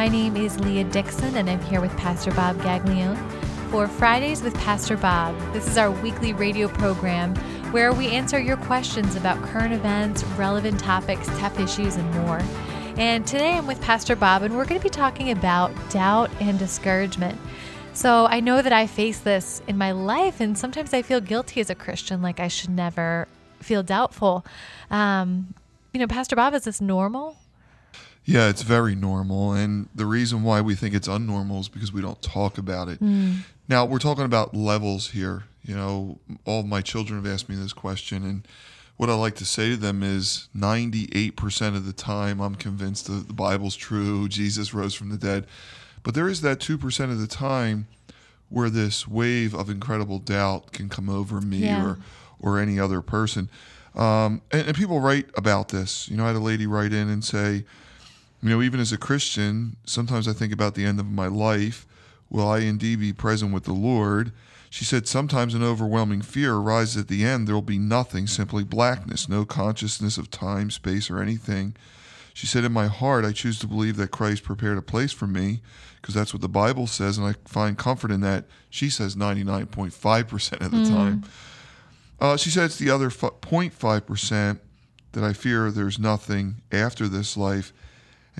My name is Leah Dixon, and I'm here with Pastor Bob Gaglione for Fridays with Pastor Bob. This is our weekly radio program where we answer your questions about current events, relevant topics, tough issues, and more. And today I'm with Pastor Bob, and we're going to be talking about doubt and discouragement. So I know that I face this in my life, and sometimes I feel guilty as a Christian, like I should never feel doubtful. Um, you know, Pastor Bob, is this normal? Yeah, it's very normal. And the reason why we think it's unnormal is because we don't talk about it. Mm. Now, we're talking about levels here. You know, all of my children have asked me this question. And what I like to say to them is 98% of the time, I'm convinced that the Bible's true, Jesus rose from the dead. But there is that 2% of the time where this wave of incredible doubt can come over me Yeah. or, or any other person. Um, and, and people write about this. You know, I had a lady write in and say, you know, even as a Christian, sometimes I think about the end of my life. Will I indeed be present with the Lord? She said, sometimes an overwhelming fear arises at the end. There will be nothing, simply blackness, no consciousness of time, space, or anything. She said, In my heart, I choose to believe that Christ prepared a place for me because that's what the Bible says, and I find comfort in that. She says 99.5% of the time. Uh, she said it's the other f- 0.5% that I fear there's nothing after this life.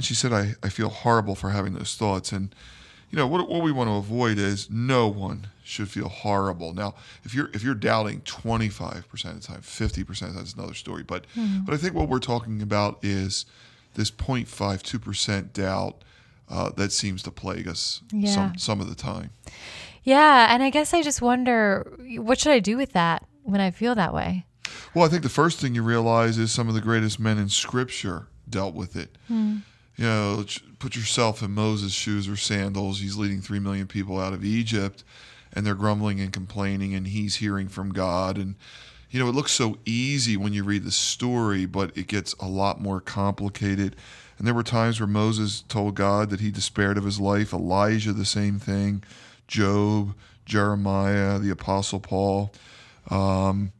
And she said, I, I feel horrible for having those thoughts. And, you know, what, what we want to avoid is no one should feel horrible. Now, if you're if you're doubting 25% of the time, 50%, of that's another story. But but I think what we're talking about is this 0.5, 2% doubt uh, that seems to plague us Yeah. some, some of the time. Yeah, and I guess I just wonder what should I do with that when I feel that way? Well, I think the first thing you realize is some of the greatest men in Scripture dealt with it. You know, put yourself in Moses' shoes or sandals. He's leading three million people out of Egypt, and they're grumbling and complaining, and he's hearing from God. And you know, it looks so easy when you read the story, but it gets a lot more complicated. And there were times where Moses told God that he despaired of his life. Elijah, the same thing. Job, Jeremiah, the Apostle Paul. Um,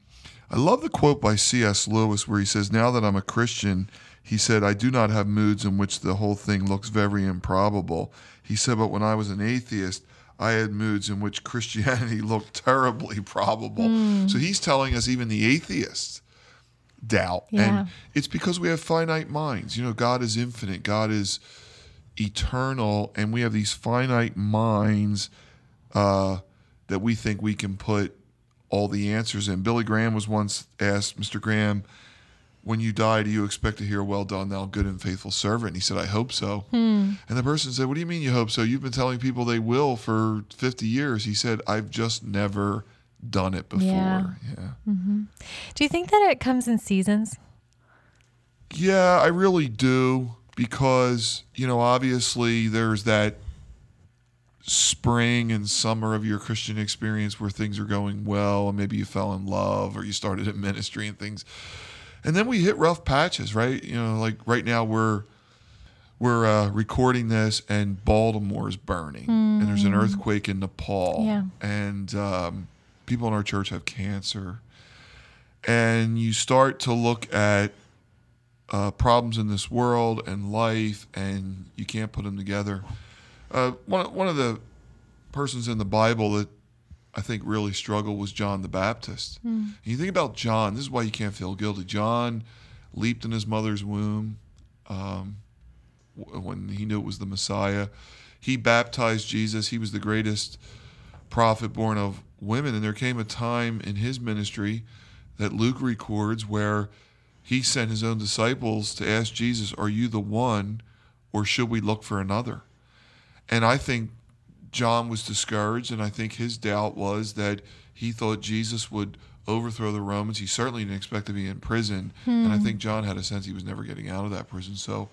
I love the quote by C.S. Lewis where he says, Now that I'm a Christian, he said, I do not have moods in which the whole thing looks very improbable. He said, But when I was an atheist, I had moods in which Christianity looked terribly probable. So he's telling us even the atheists doubt. Yeah. And it's because we have finite minds. You know, God is infinite, God is eternal, and we have these finite minds uh, that we think we can put all the answers in. Billy Graham was once asked, Mr. Graham, when you die, do you expect to hear, well done, thou good and faithful servant? And he said, I hope so. Hmm. And the person said, What do you mean you hope so? You've been telling people they will for 50 years. He said, I've just never done it before. Yeah. yeah. Mm-hmm. Do you think that it comes in seasons? Yeah, I really do because, you know, obviously there's that spring and summer of your Christian experience where things are going well and maybe you fell in love or you started a ministry and things. And then we hit rough patches, right? You know, like right now we're we're uh, recording this and Baltimore is burning and there's an earthquake in Nepal Yeah. and um, people in our church have cancer. And you start to look at uh, problems in this world and life, and you can't put them together. Uh, one one of the persons in the Bible that I think really struggled was John the Baptist. And you think about John. This is why you can't feel guilty. John leaped in his mother's womb um, when he knew it was the Messiah. He baptized Jesus. He was the greatest prophet born of women. And there came a time in his ministry that Luke records where he sent his own disciples to ask Jesus, Are you the one, or should we look for another? And I think John was discouraged, and I think his doubt was that he thought Jesus would overthrow the Romans. He certainly didn't expect to be in prison. And I hmm. think John had a sense he was never getting out of that prison. So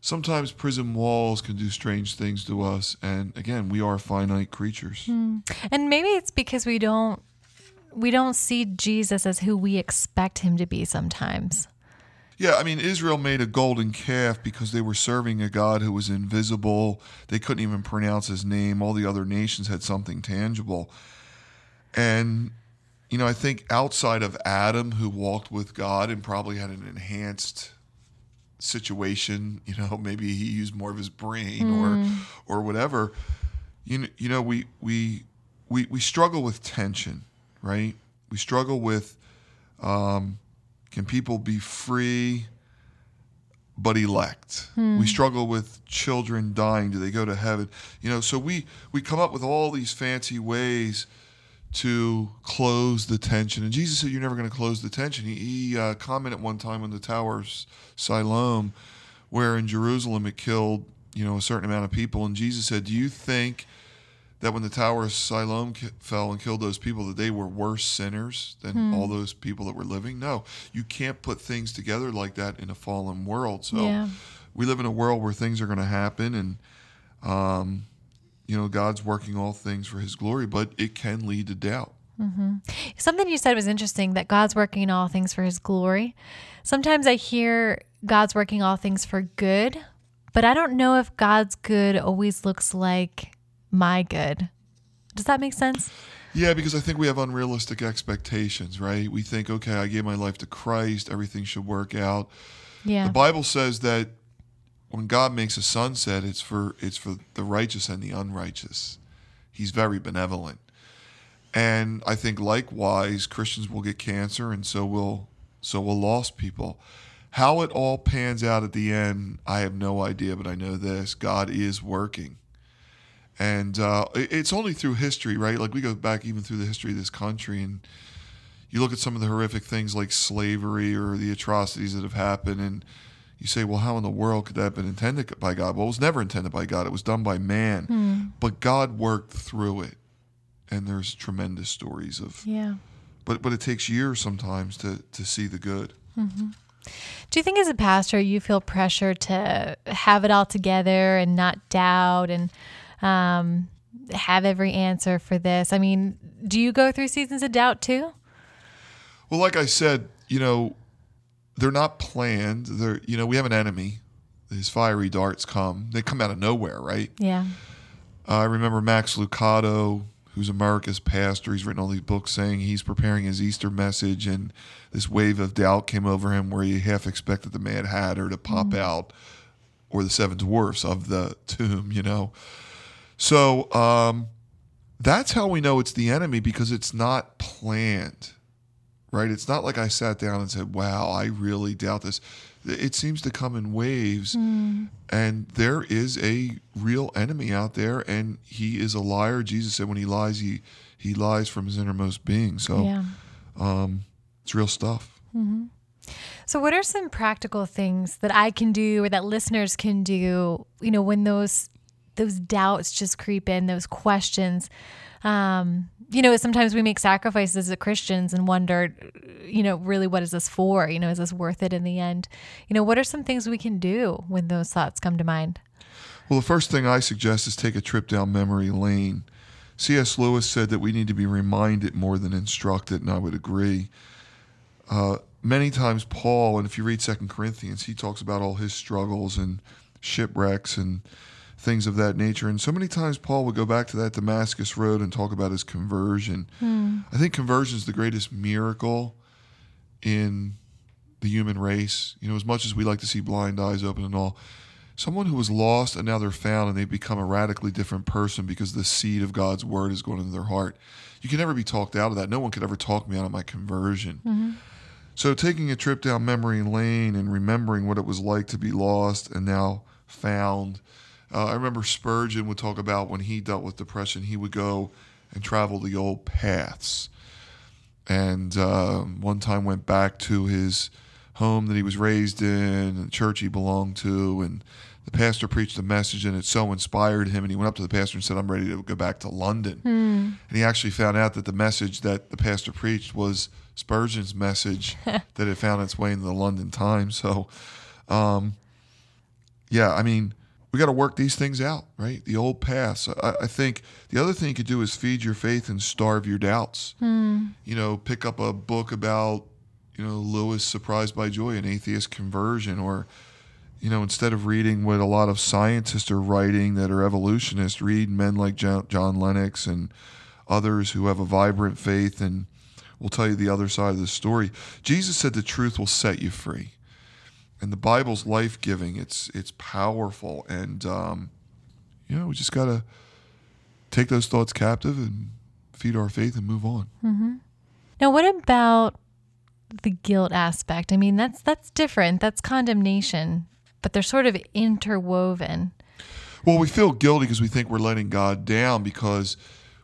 sometimes prison walls can do strange things to us. And again, we are finite creatures. Hmm. And maybe it's because we don't we don't see Jesus as who we expect him to be sometimes. Yeah, I mean, Israel made a golden calf because they were serving a God who was invisible. They couldn't even pronounce his name. All the other nations had something tangible. And, you know, I think outside of Adam, who walked with God and probably had an enhanced situation. You know, maybe he used more of his brain or or whatever. You know, you know, we we we we struggle with tension, right? We struggle with um, can people be free but elect? We struggle with children dying. Do they go to heaven? You know, so we we come up with all these fancy ways to close the tension. And Jesus said, "You're never going to close the tension." He, he uh, commented one time on the Tower of Siloam, where in Jerusalem it killed you know a certain amount of people, and Jesus said, "Do you think?" That when the Tower of Siloam fell and killed those people, that they were worse sinners than all those people that were living? No, you can't put things together like that in a fallen world. So Yeah. we live in a world where things are going to happen, and um, you know God's working all things for His glory, but it can lead to doubt. Something you said was interesting that God's working all things for his glory. Sometimes I hear God's working all things for good, but I don't know if God's good always looks like my good. Does that make sense? Yeah, because I think we have unrealistic expectations, right? We think, okay, I gave my life to Christ, everything should work out. Yeah. The Bible says that when God makes a sunset, it's for it's for the righteous and the unrighteous. He's very benevolent. And I think likewise Christians will get cancer and so will so will lost people. How it all pans out at the end, I have no idea, but I know this God is working. And uh, it's only through history, right? Like we go back even through the history of this country and you look at some of the horrific things like slavery or the atrocities that have happened and you say, well, how in the world could that have been intended by God? Well, it was never intended by God. It was done by man. But God worked through it. And there's tremendous stories of yeah. but but it takes years sometimes to to see the good. Do you think as a pastor you feel pressure to have it all together and not doubt and um, have every answer for this? I mean, do you go through seasons of doubt too? Well, like I said, you know, they're not planned. They're you know, we have an enemy. These fiery darts come. They come out of nowhere, right? Yeah. Uh, I remember Max Lucado, who's America's pastor. He's written all these books saying he's preparing his Easter message, and this wave of doubt came over him where he half expected the Mad Hatter to pop out or the seven dwarfs of the tomb, you know. So um, that's how we know it's the enemy because it's not planned, right? It's not like I sat down and said, wow, I really doubt this. It seems to come in waves, hmm. and there is a real enemy out there, and he is a liar. Jesus said when he lies, he, he lies from his innermost being. So Yeah. Um, it's real stuff. Mm-hmm. So, what are some practical things that I can do or that listeners can do? You know, when those those doubts just creep in, those questions. Um, you know, sometimes we make sacrifices as Christians and wonder, you know, really what is this for? You know, is this worth it in the end? You know, what are some things we can do when those thoughts come to mind? Well, the first thing I suggest is take a trip down memory lane. C.S. Lewis said that we need to be reminded more than instructed, and I would agree. Uh, many times, Paul, and if you read Second Corinthians, he talks about all his struggles and shipwrecks and things of that nature. And so many times, Paul would go back to that Damascus road and talk about his conversion. Hmm. I think conversion is the greatest miracle in the human race. You know, as much as we like to see blind eyes open and all, someone who was lost and now they're found and they've become a radically different person because the seed of God's word is going into their heart. You can never be talked out of that. No one could ever talk me out of my conversion. Mm-hmm. So taking a trip down memory lane and remembering what it was like to be lost and now found. Uh, I remember Spurgeon would talk about when he dealt with depression, he would go and travel the old paths. And uh, one time went back to his home that he was raised in and the church he belonged to and the pastor preached a message and it so inspired him and he went up to the pastor and said i'm ready to go back to london. And he actually found out that the message that the pastor preached was spurgeon's message that had found its way into the london times. So um, yeah i mean we got to work these things out right the old paths I, I think the other thing you could do is feed your faith and starve your doubts hmm. you know, pick up a book about, you know, Lewis surprised by joy, an atheist conversion, or, you know, instead of reading what a lot of scientists are writing that are evolutionists, read men like John, John Lennox and others who have a vibrant faith and will tell you the other side of the story. Jesus said the truth will set you free. And the Bible's life giving. It's it's powerful, and um, you know we just gotta take those thoughts captive and feed our faith and move on. Mm-hmm. Now, what about the guilt aspect? I mean, that's that's different. That's condemnation, but they're sort of interwoven. Well, we feel guilty because we think we're letting God down because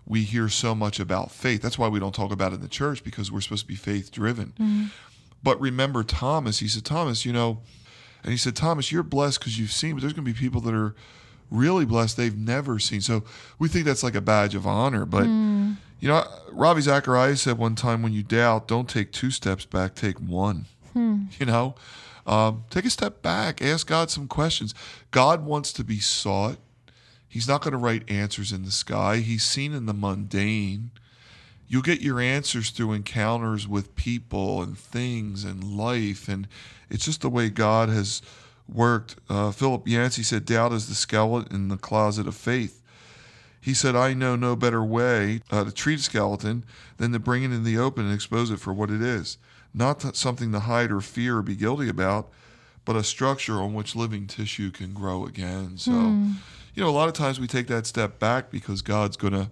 we hear so much about faith. That's why we don't talk about it in the church because we're supposed to be faith driven. Mm-hmm. But remember Thomas, he said, Thomas, you know, and he said, Thomas, you're blessed because you've seen, but there's going to be people that are really blessed they've never seen. So we think that's like a badge of honor. But, mm. you know, Ravi Zacharias said one time, when you doubt, don't take two steps back, take one. Hmm. You know, um, take a step back, ask God some questions. God wants to be sought. He's not going to write answers in the sky. He's seen in the mundane. You'll get your answers through encounters with people and things and life. And it's just the way God has worked. Uh, Philip Yancey said, Doubt is the skeleton in the closet of faith. He said, I know no better way uh, to treat a skeleton than to bring it in the open and expose it for what it is. Not something to hide or fear or be guilty about, but a structure on which living tissue can grow again. So. Mm you know, a lot of times we take that step back because God's going to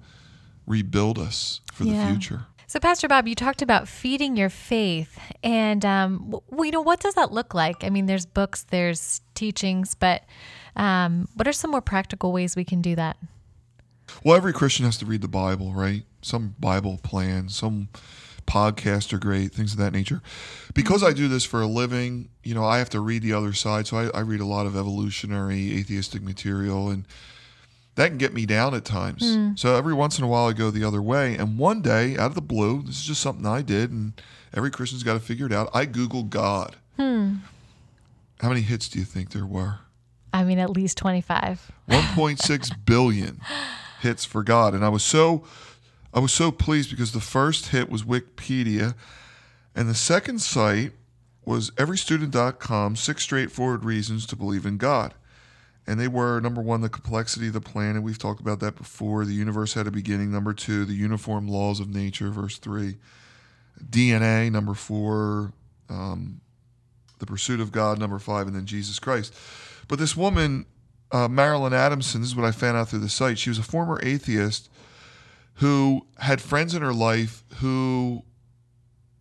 rebuild us for yeah. the future. So, Pastor Bob, you talked about feeding your faith, and um, you know, what does that look like? I mean, there's books, there's teachings, but um, what are some more practical ways we can do that? Well, every Christian has to read the Bible, right? Some Bible plan, some podcasts are great, things of that nature. Because I do this for a living, you know, I have to read the other side. So I, I read a lot of evolutionary, atheistic material, and that can get me down at times. Mm. So every once in a while, I go the other way. And one day, out of the blue, this is just something I did, and every Christian's got to figure it out. I Googled God. Hmm. How many hits do you think there were? I mean, at least 25. 1.6 billion hits for God. And I was so I was so pleased because the first hit was Wikipedia, and the second site was everystudent.com six straightforward reasons to believe in God. And they were number one, the complexity of the planet. We've talked about that before. The universe had a beginning. Number two, the uniform laws of nature. Verse three, DNA. Number four, um, the pursuit of God. Number five, and then Jesus Christ. But this woman, uh, Marilyn Adamson, this is what I found out through the site. She was a former atheist who had friends in her life who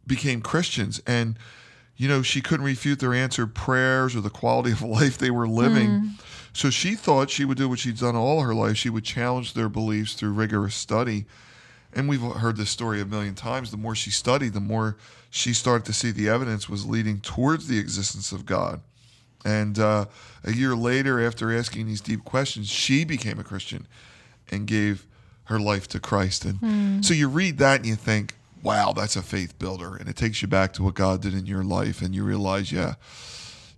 became Christians and you know she couldn't refute their answered prayers or the quality of life they were living mm. So she thought she would do what she'd done all her life she would challenge their beliefs through rigorous study and we've heard this story a million times the more she studied the more she started to see the evidence was leading towards the existence of god and uh, a year later after asking these deep questions she became a christian and gave her life to Christ. And mm. so you read that and you think, wow, that's a faith builder. And it takes you back to what God did in your life. And you realize, yeah,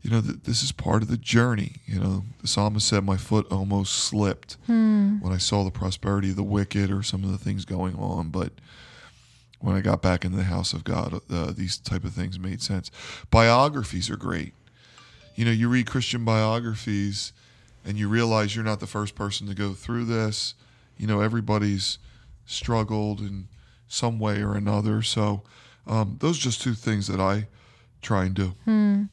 you know, th- this is part of the journey. You know, the psalmist said, my foot almost slipped mm. when I saw the prosperity of the wicked or some of the things going on. But when I got back into the house of God, uh, these type of things made sense. Biographies are great. You know, you read Christian biographies and you realize you're not the first person to go through this you know everybody's struggled in some way or another. So um, those are just two things that I try to. Hmm.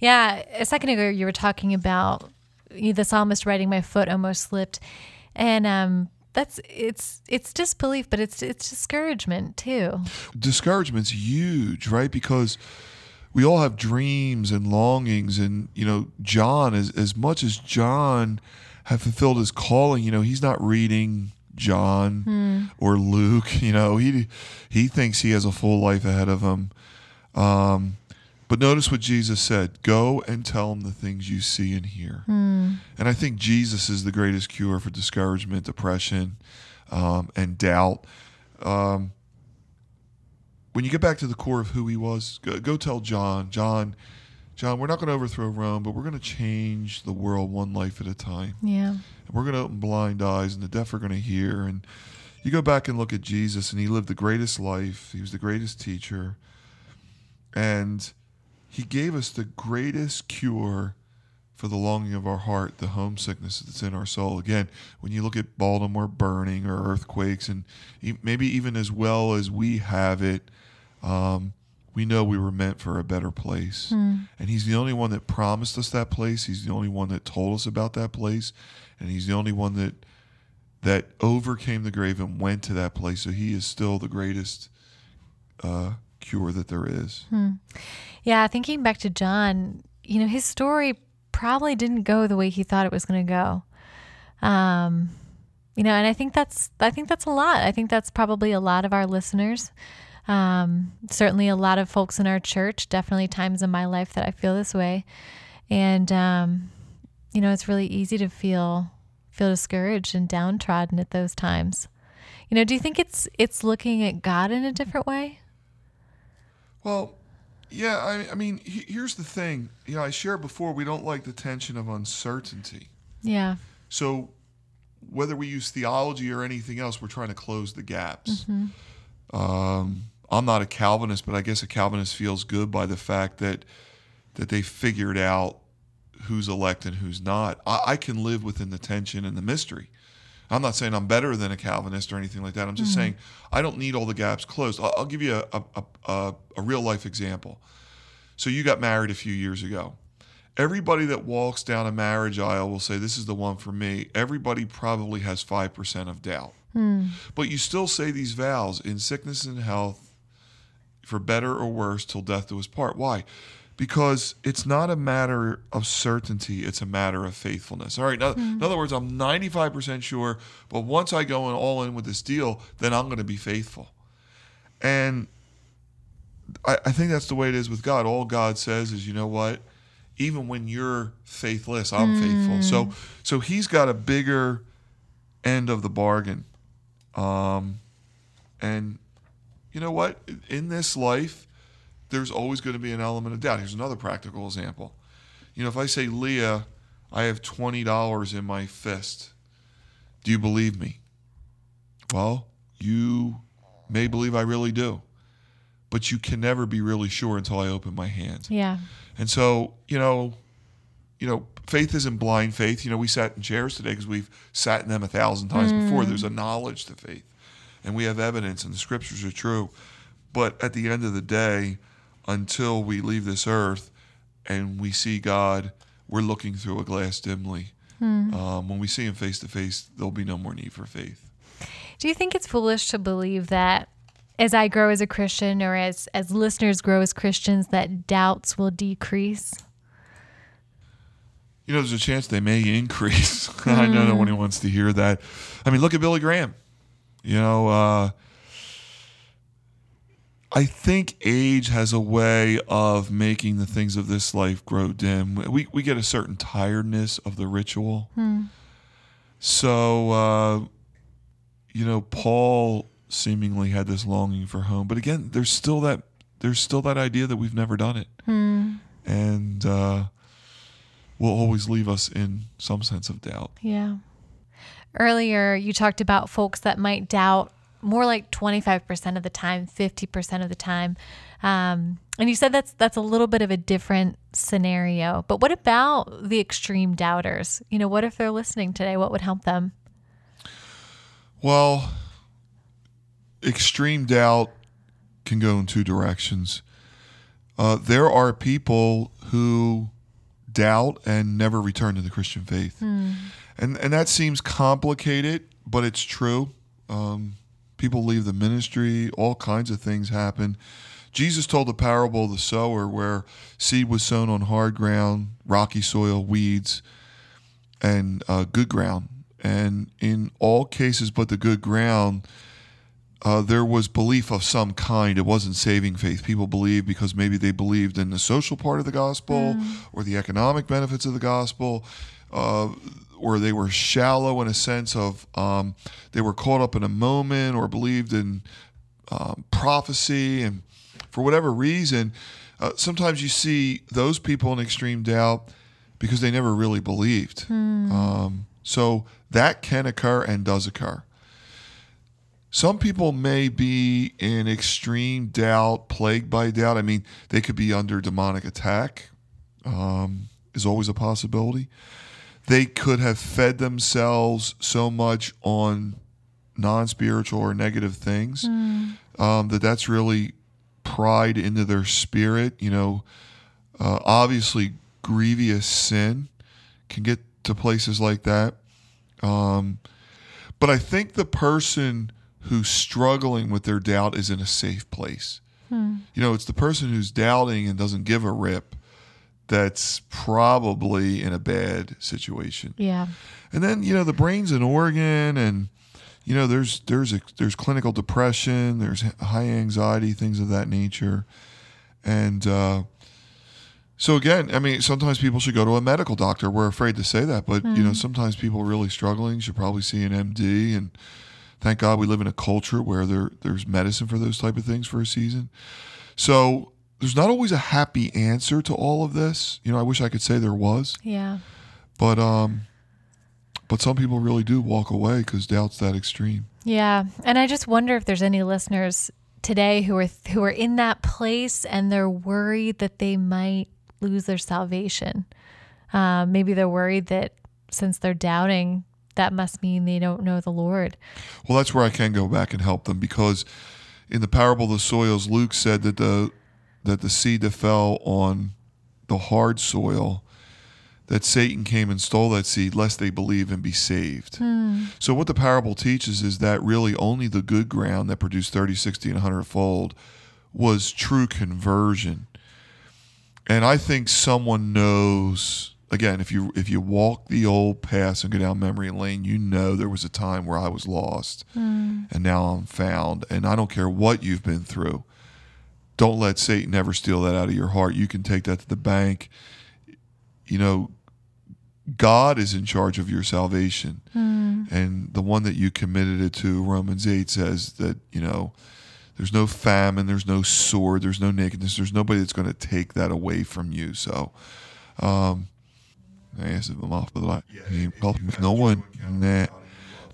Yeah, a second ago you were talking about the psalmist writing, "My foot almost slipped," and um, that's it's it's disbelief, but it's it's discouragement too. Discouragement's huge, right? Because we all have dreams and longings, and you know, John, as as much as John have fulfilled his calling. You know, he's not reading John hmm. or Luke. You know, he he thinks he has a full life ahead of him. Um, but notice what Jesus said: "Go and tell them the things you see and hear." Hmm. And I think Jesus is the greatest cure for discouragement, depression, um, and doubt. Um, when you get back to the core of who he was, go, go tell John. John John, we're not going to overthrow Rome, but we're going to change the world one life at a time. Yeah. And we're going to open blind eyes, and the deaf are going to hear. And you go back and look at Jesus, and he lived the greatest life. He was the greatest teacher. And he gave us the greatest cure for the longing of our heart, the homesickness that's in our soul. Again, when you look at Baltimore burning or earthquakes, and maybe even as well as we have it, um, we know we were meant for a better place. And He's the only one that promised us that place. He's the only one that told us about that place. And He's the only one that that overcame the grave and went to that place. So He is still the greatest uh, cure that there is. Yeah, thinking back to John, you know, his story probably didn't go the way he thought it was going to go. Um, you know, and I think that's I think that's a lot. I think that's probably a lot of our listeners. Um, certainly a lot of folks in our church, definitely times in my life that I feel this way. And um, you know, it's really easy to feel feel discouraged and downtrodden at those times. You know, do you think it's it's looking at God in a different way? Well, yeah, I, I mean, he, here's the thing. You know, I shared before, we don't like the tension of uncertainty. Yeah. So, whether we use theology or anything else, we're trying to close the gaps. Um, I'm not a Calvinist, but I guess a Calvinist feels good by the fact that that they figured out who's elect and who's not. I, I can live within the tension and the mystery. I'm not saying I'm better than a Calvinist or anything like that. I'm just mm-hmm. saying I don't need all the gaps closed. I'll, I'll give you a, a, a, a, a real life example. So you got married a few years ago. Everybody that walks down a marriage aisle will say, This is the one for me. Everybody probably has 5% of doubt. Hmm. But you still say these vows in sickness and health, for better or worse, till death do us part. Why? Because it's not a matter of certainty, it's a matter of faithfulness. All right. Now, In other words, I'm 95% sure, but once I go in all in with this deal, then I'm going to be faithful. And I, I think that's the way it is with God. All God says is, you know what? Even when you're faithless, I'm faithful. So, so He's got a bigger end of the bargain. Um, and you know what? In this life, there's always going to be an element of doubt. Here's another practical example. You know, if I say, Leah, I have $20 in my fist, do you believe me? Well, you may believe I really do, but you can never be really sure until I open my hand. Yeah. And so, you know, you know, faith isn't blind faith. You know, we sat in chairs today because we've sat in them a thousand times before. There's a mm. knowledge to faith, and we have evidence, and the scriptures are true. But at the end of the day, until we leave this earth and we see God, we're looking through a glass dimly. Um, when we see Him face to face, there'll be no more need for faith. Do you think it's foolish to believe that as I grow as a Christian or as as listeners grow as Christians that doubts will decrease? you know, there's a chance they may increase. I know no one wants to hear that. I mean, look at Billy Graham. You know, uh, I think age has a way of making the things of this life grow dim. We we get a certain tiredness of the ritual. So, uh, you know, Paul seemingly had this longing for home, but again, there's still that there's still that idea that we've never done it, and uh, will always leave us in some sense of doubt. Yeah. Earlier, you talked about folks that might doubt more like 25% of the time, 50% of the time. Um, and you said that's that's a little bit of a different scenario. But what about the extreme doubters? You know, what if they're listening today? What would help them? Well, extreme doubt can go in two directions. Uh, there are people who doubt and never return to the Christian faith, and and that seems complicated, but it's true. Um, people leave the ministry, all kinds of things happen. Jesus told the parable of the sower where seed was sown on hard ground, rocky soil, weeds, and uh, good ground. And in all cases but the good ground, uh, there was belief of some kind. It wasn't saving faith. People believed because maybe they believed in the social part of the gospel or the economic benefits of the gospel, uh, or they were shallow in a sense of um, they were caught up in a moment or believed in um, prophecy. And for whatever reason, uh, sometimes you see those people in extreme doubt because they never really believed. Um, so that can occur and does occur. Some people may be in extreme doubt, plagued by doubt. I mean, they could be under demonic attack, um, is always a possibility. They could have fed themselves so much on non spiritual or negative things um, that that's really pride into their spirit. You know, uh, obviously, grievous sin can get to places like that. Um, but I think the person who's struggling with their doubt is in a safe place. You know, it's the person who's doubting and doesn't give a rip that's probably in a bad situation. Yeah. And then you know the brain's an organ, and you know there's there's a, there's clinical depression, there's high anxiety, things of that nature, and uh, so again, I mean, sometimes people should go to a medical doctor. We're afraid to say that, but you know sometimes people really struggling should probably see an MD. And thank God we live in a culture where there there's medicine for those type of things for a season. So there's not always a happy answer to all of this. You know, I wish I could say there was. Yeah. But um, but some people really do walk away because doubt's that extreme. Yeah, and I just wonder if there's any listeners today who are who are in that place and they're worried that they might lose their salvation. Uh, maybe they're worried that since they're doubting, that must mean they don't know the Lord. Well, that's where I can go back and help them because in the parable of the soils, Luke said that the that the seed that fell on the hard soil, that Satan came and stole that seed lest they believe and be saved. Hmm. So what the parable teaches is that really only the good ground that produced 30, 60, and 100 fold was true conversion. And I think someone knows again, if you if you walk the old paths and go down memory lane, you know there was a time where I was lost hmm. and now I'm found. And I don't care what you've been through. Don't let Satan ever steal that out of your heart. You can take that to the bank. You know, God is in charge of your salvation. And the one that you committed it to, Romans 8 says that, you know, there's no famine, there's no sword, there's no nakedness, there's nobody that's going to take that away from you. So, um, jeg er så meget bedre. Jeg kalder mig nogen, nej,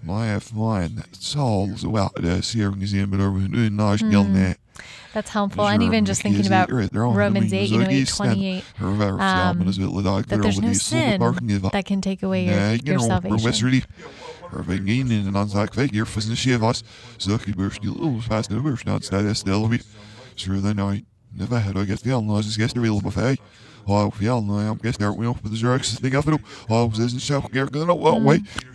my have mine, souls, well, det ser ingen sin, men over en national net. That's helpful. And even just thinking about Romans 8, you know, 828, um, that there's no sin that can take away your, your salvation. Ingen en annan sak väg för sin chevas. Så jag börs till fast det börs not ställa ställa vi. Så det nej. Never had I guess the all guess the real buffet. Oh, the no I'm guess there we off with the jerks thing up. Oh, this isn't show. Going wait. Peter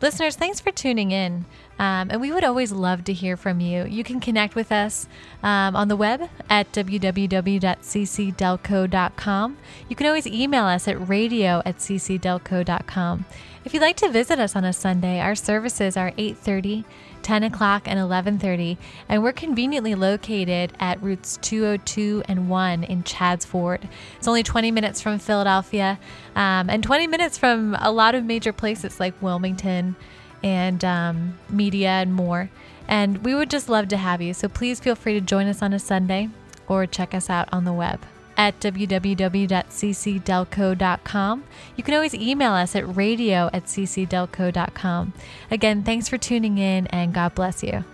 Listeners, thanks for tuning in. Um, and we would always love to hear from you. You can connect with us um, on the web at www.ccdelco.com. You can always email us at radio at ccdelco.com. If you'd like to visit us on a Sunday, our services are 8.30, 10 o'clock, and 11.30, and we're conveniently located at routes 202 and 1 in Chadds Ford. It's only 20 minutes from Philadelphia um, and 20 minutes from a lot of major places like Wilmington, and um, Media and more. And we would just love to have you. So please feel free to join us on a Sunday or check us out on the web at www.ccdelco.com. You can always email us at radio at ccdelco.com. Again, thanks for tuning in and God bless you.